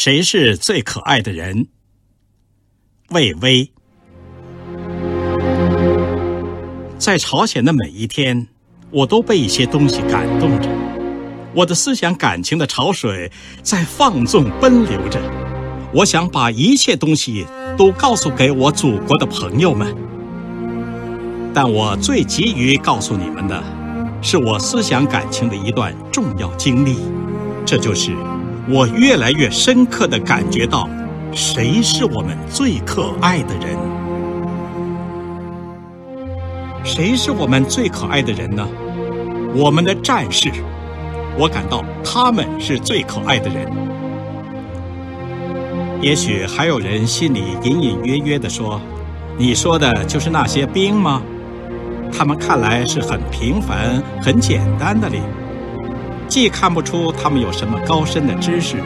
谁是最可爱的人？魏巍。在朝鲜的每一天，我都被一些东西感动着，我的思想感情的潮水在放纵奔流着。我想把一切东西都告诉给我祖国的朋友们，但我最急于告诉你们的，是我思想感情的一段重要经历，这就是。我越来越深刻地感觉到，谁是我们最可爱的人？谁是我们最可爱的人呢？我们的战士，我感到他们是最可爱的人。也许还有人心里隐隐约约地说：“你说的就是那些兵吗？他们看来是很平凡、很简单的哩。”既看不出他们有什么高深的知识，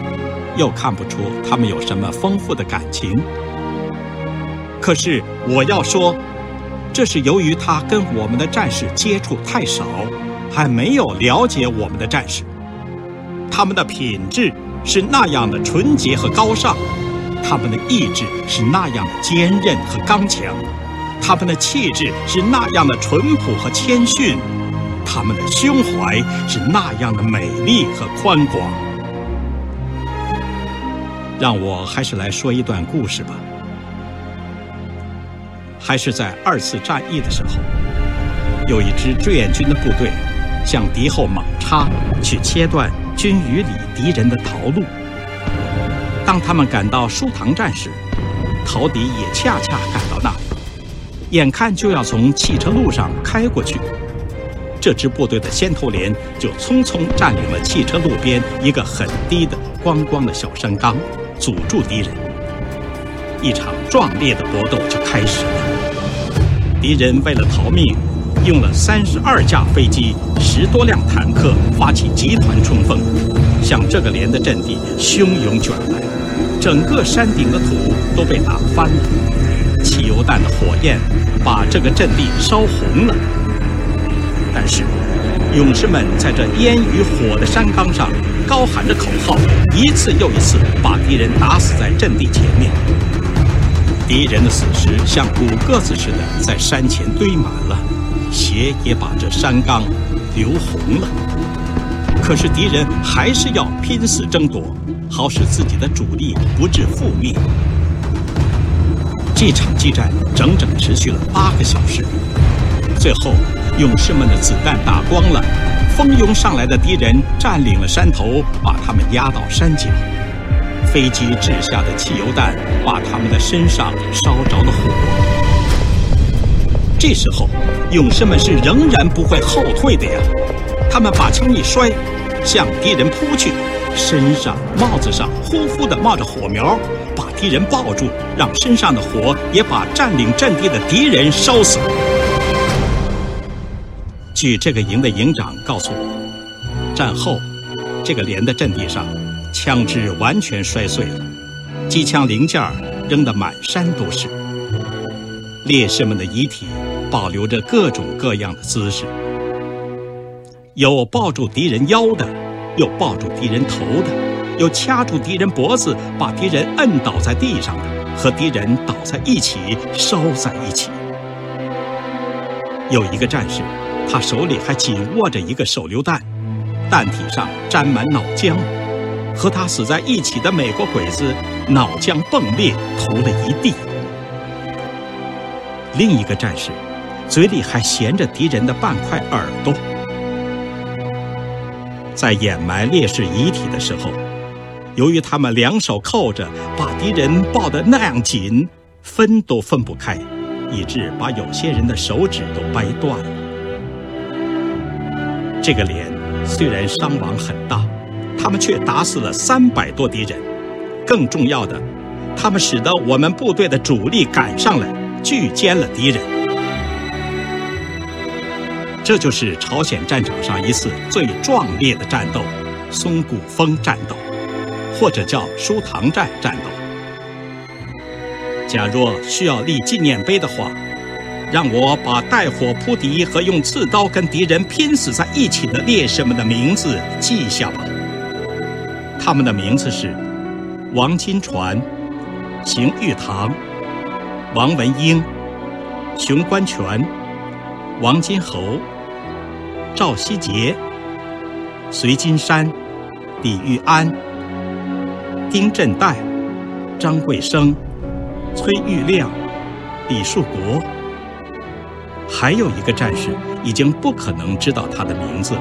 又看不出他们有什么丰富的感情。可是我要说，这是由于他跟我们的战士接触太少，还没有了解我们的战士。他们的品质是那样的纯洁和高尚，他们的意志是那样的坚韧和刚强，他们的气质是那样的淳朴和谦逊。他们的胸怀是那样的美丽和宽广。让我还是来说一段故事吧。还是在二次战役的时候，有一支志愿军的部队向敌后猛插，去切断军隅里敌人的逃路。当他们赶到舒塘站时，陶敌也恰恰赶到那里，眼看就要从汽车路上开过去。这支部队的先头连就匆匆占领了汽车路边一个很低的光光的小山岗，阻住敌人。一场壮烈的搏斗就开始了。敌人为了逃命，用了三十二架飞机、十多辆坦克，发起集团冲锋，向这个连的阵地汹涌卷来。整个山顶的土都被打翻了，汽油弹的火焰把这个阵地烧红了。但是，勇士们在这烟与火的山岗上高喊着口号，一次又一次把敌人打死在阵地前面。敌人的死尸像骨鸽子似的在山前堆满了，血也把这山岗流红了。可是敌人还是要拼死争夺，好使自己的主力不致覆灭。这场激战整整持续了八个小时，最后。勇士们的子弹打光了，蜂拥上来的敌人占领了山头，把他们压到山脚。飞机掷下的汽油弹把他们的身上烧着了火。这时候，勇士们是仍然不会后退的呀！他们把枪一摔，向敌人扑去，身上、帽子上呼呼地冒着火苗，把敌人抱住，让身上的火也把占领阵地的敌人烧死。据这个营的营长告诉我，战后，这个连的阵地上，枪支完全摔碎了，机枪零件扔得满山都是。烈士们的遗体保留着各种各样的姿势，有抱住敌人腰的，有抱住敌人头的，有掐住敌人脖子把敌人摁倒在地上的，和敌人倒在一起烧在一起。有一个战士。他手里还紧握着一个手榴弹，弹体上沾满脑浆，和他死在一起的美国鬼子脑浆迸裂，涂了一地。另一个战士嘴里还衔着敌人的半块耳朵，在掩埋烈士遗体的时候，由于他们两手扣着，把敌人抱得那样紧，分都分不开，以致把有些人的手指都掰断了。这个连虽然伤亡很大，他们却打死了三百多敌人。更重要的，他们使得我们部队的主力赶上来，拒歼了敌人。这就是朝鲜战场上一次最壮烈的战斗——松骨峰战斗，或者叫舒塘站战斗。假若需要立纪念碑的话。让我把带火扑敌和用刺刀跟敌人拼死在一起的烈士们的名字记下吧。他们的名字是王金传、邢玉堂、王文英、熊关全、王金侯、赵希杰、隋金山、李玉安、丁振岱、张桂生、崔玉亮、李树国，还有一个战士，已经不可能知道他的名字了。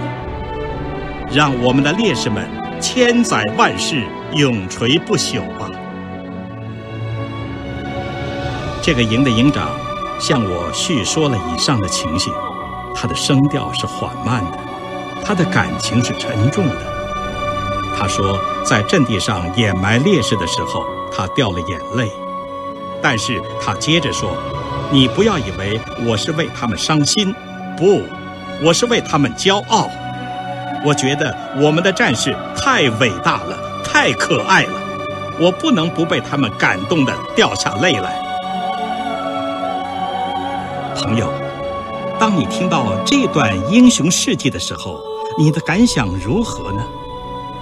让我们的烈士们千载万世永垂不朽吧！这个营的营长向我叙说了以上的情形，他的声调是缓慢的，他的感情是沉重的。他说，在阵地上掩埋烈士的时候，他掉了眼泪。但是他接着说：“你不要以为我是为他们伤心，不，我是为他们骄傲。我觉得我们的战士太伟大了，太可爱了，我不能不被他们感动的掉下泪来。”朋友，当你听到这段英雄事迹的时候，你的感想如何呢？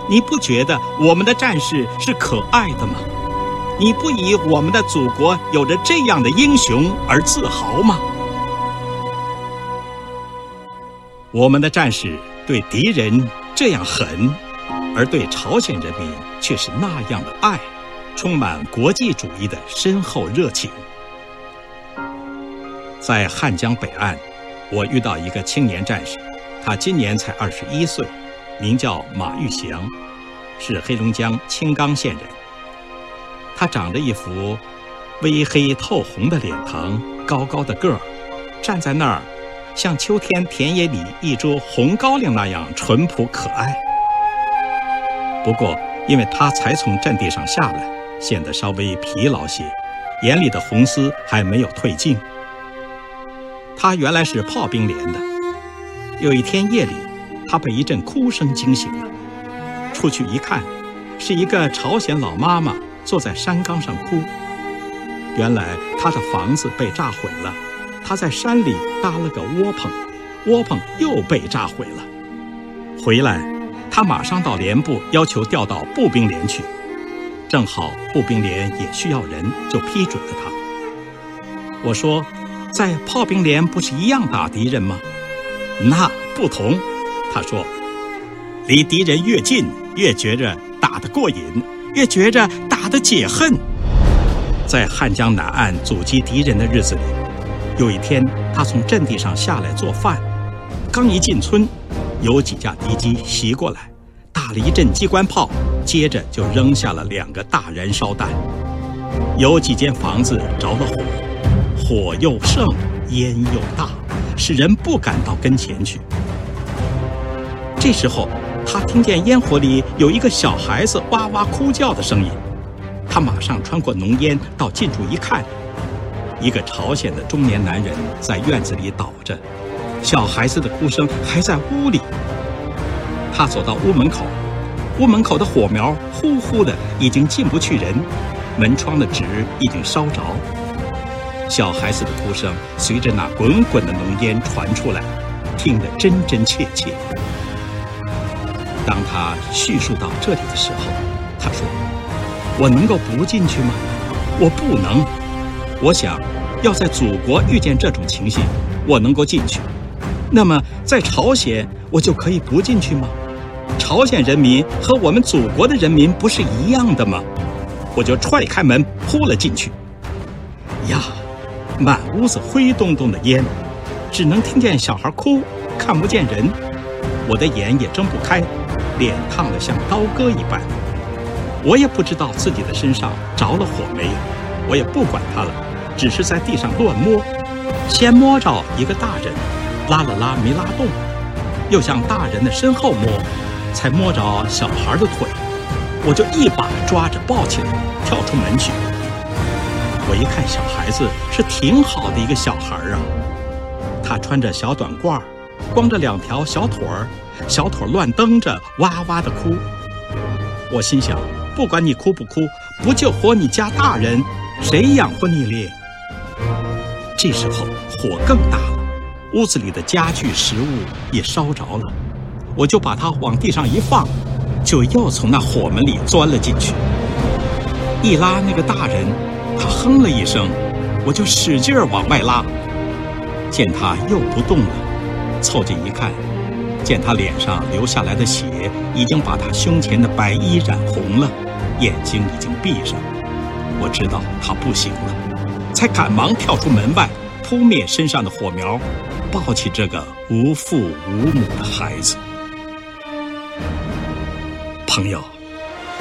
你不觉得我们的战士是可爱的吗？你不以我们的祖国有着这样的英雄而自豪吗？我们的战士对敌人这样狠，而对朝鲜人民却是那样的爱，充满国际主义的深厚热情。在汉江北岸，我遇到一个青年战士，他今年才二十一岁，名叫马玉祥，是黑龙江青冈县人。他长着一副微黑透红的脸庞，高高的个儿，站在那儿，像秋天田野里一株红高粱那样淳朴可爱。不过，因为他才从阵地上下来，显得稍微疲劳些，眼里的红丝还没有褪尽。他原来是炮兵连的。有一天夜里，他被一阵哭声惊醒了，出去一看，是一个朝鲜老妈妈。坐在山岗上哭。原来他的房子被炸毁了，他在山里搭了个窝棚，窝棚又被炸毁了。回来，他马上到连部要求调到步兵连去，正好步兵连也需要人，就批准了他。我说，在炮兵连不是一样打敌人吗？那不同，他说，离敌人越近，越觉着打得过瘾。越觉着他的解恨，在汉江南岸阻击敌人的日子里，有一天他从阵地上下来做饭，刚一进村，有几架敌机袭过来，打了一阵机关炮，接着就扔下了两个大燃烧弹，有几间房子着了火，火又盛，烟又大，使人不敢到跟前去。这时候。他听见烟火里有一个小孩子哇哇哭叫的声音，他马上穿过浓烟到近处一看，一个朝鲜的中年男人在院子里倒着，小孩子的哭声还在屋里。他走到屋门口，屋门口的火苗呼呼的，已经进不去人，门窗的纸已经烧着，小孩子的哭声随着那滚滚的浓烟传出来，听得真真切切。当他叙述到这里的时候，他说：“我能够不进去吗？我不能。我想要在祖国遇见这种情形，我能够进去。那么在朝鲜，我就可以不进去吗？朝鲜人民和我们祖国的人民不是一样的吗？我就踹开门扑了进去。呀，满屋子灰咚咚的烟，只能听见小孩哭，看不见人，我的眼也睁不开。”脸烫得像刀割一般，我也不知道自己的身上着了火没有，我也不管他了，只是在地上乱摸，先摸着一个大人，拉了拉没拉动，又向大人的身后摸，才摸着小孩的腿，我就一把抓着抱起来，跳出门去。我一看小孩子是挺好的一个小孩啊，他穿着小短褂，光着两条小腿儿。小腿乱蹬着，哇哇的哭。我心想，不管你哭不哭，不救活你家大人，谁养活你咧？这时候火更大了，屋子里的家具食物也烧着了。我就把它往地上一放，就又从那火门里钻了进去。一拉那个大人，他哼了一声，我就使劲儿往外拉。见他又不动了，凑近一看，见他脸上流下来的血已经把他胸前的白衣染红了，眼睛已经闭上。我知道他不行了，才赶忙跳出门外，扑灭身上的火苗，抱起这个无父无母的孩子。朋友，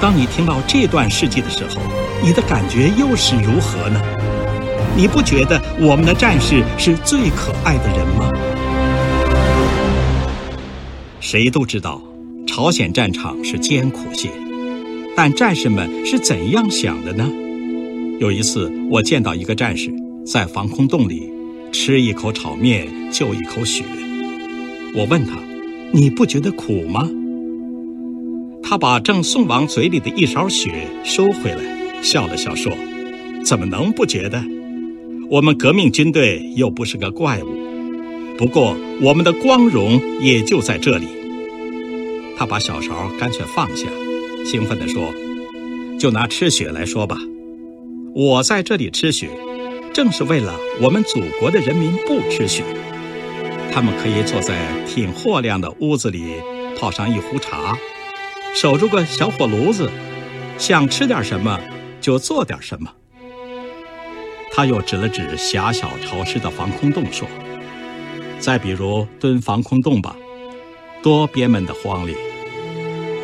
当你听到这段事迹的时候，你的感觉又是如何呢？你不觉得我们的战士是最可爱的人吗？谁都知道，朝鲜战场是艰苦些，但战士们是怎样想的呢？有一次，我见到一个战士在防空洞里吃一口炒面就一口血，我问他：“你不觉得苦吗？”他把正送往嘴里的一勺血收回来，笑了笑说：“怎么能不觉得？”我们革命军队又不是个怪物，不过我们的光荣也就在这里。他把小勺干脆放下，兴奋地说：“就拿吃雪来说吧，我在这里吃雪，正是为了我们祖国的人民不吃雪。他们可以坐在挺货亮的屋子里，泡上一壶茶，守住个小火炉子，想吃点什么就做点什么。”他又指了指狭小潮湿的防空洞，说：“再比如蹲防空洞吧，多憋闷的慌里，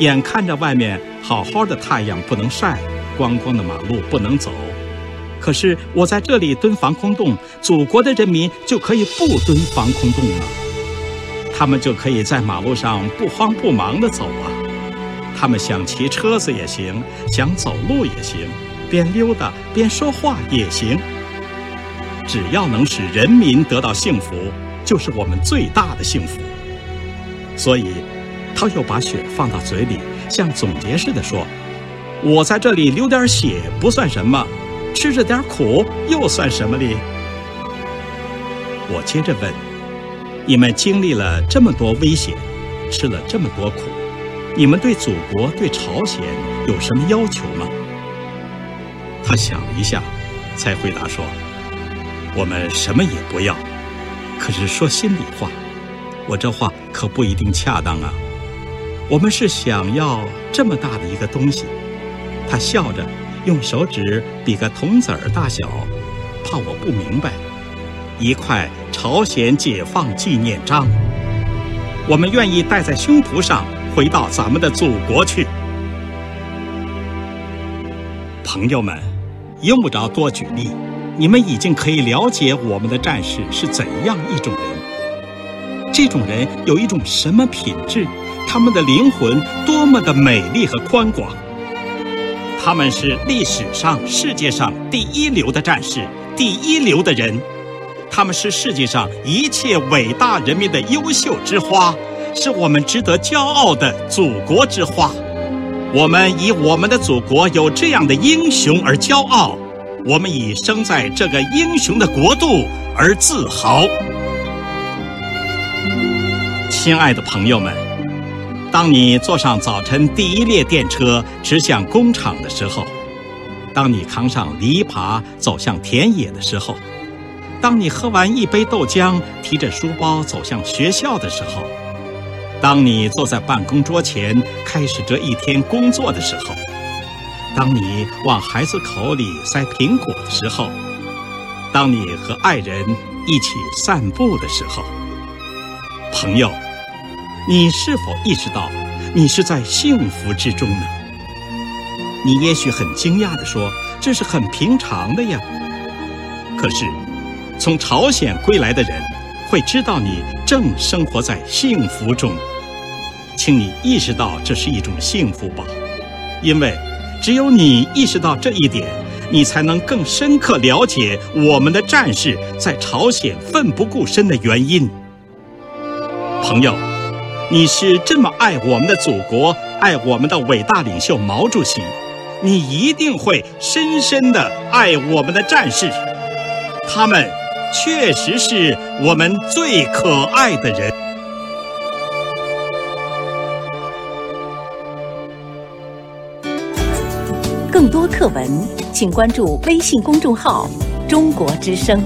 眼看着外面好好的太阳不能晒，光光的马路不能走，可是我在这里蹲防空洞，祖国的人民就可以不蹲防空洞了，他们就可以在马路上不慌不忙地走啊，他们想骑车子也行，想走路也行，边溜达边说话也行。”只要能使人民得到幸福，就是我们最大的幸福。所以，他又把血放到嘴里，像总结似的说：“我在这里流点血不算什么，吃着点苦又算什么哩？”我接着问：“你们经历了这么多危险，吃了这么多苦，你们对祖国、对朝鲜有什么要求吗？”他想了一下，才回答说。我们什么也不要，可是说心里话，我这话可不一定恰当啊。我们是想要这么大的一个东西。他笑着用手指比个铜子儿大小，怕我不明白。一块朝鲜解放纪念章，我们愿意戴在胸脯上，回到咱们的祖国去。朋友们，用不着多举例。你们已经可以了解我们的战士是怎样一种人。这种人有一种什么品质？他们的灵魂多么的美丽和宽广！他们是历史上、世界上第一流的战士，第一流的人。他们是世界上一切伟大人民的优秀之花，是我们值得骄傲的祖国之花。我们以我们的祖国有这样的英雄而骄傲。我们以生在这个英雄的国度而自豪，亲爱的朋友们，当你坐上早晨第一列电车驶向工厂的时候，当你扛上篱笆走向田野的时候，当你喝完一杯豆浆提着书包走向学校的时候，当你坐在办公桌前开始这一天工作的时候。当你往孩子口里塞苹果的时候，当你和爱人一起散步的时候，朋友，你是否意识到你是在幸福之中呢？你也许很惊讶地说：“这是很平常的呀。”可是，从朝鲜归来的人会知道你正生活在幸福中，请你意识到这是一种幸福吧，因为。只有你意识到这一点，你才能更深刻了解我们的战士在朝鲜奋不顾身的原因。朋友，你是这么爱我们的祖国，爱我们的伟大领袖毛主席，你一定会深深的爱我们的战士。他们确实是我们最可爱的人。更多。课文，请关注微信公众号“中国之声”。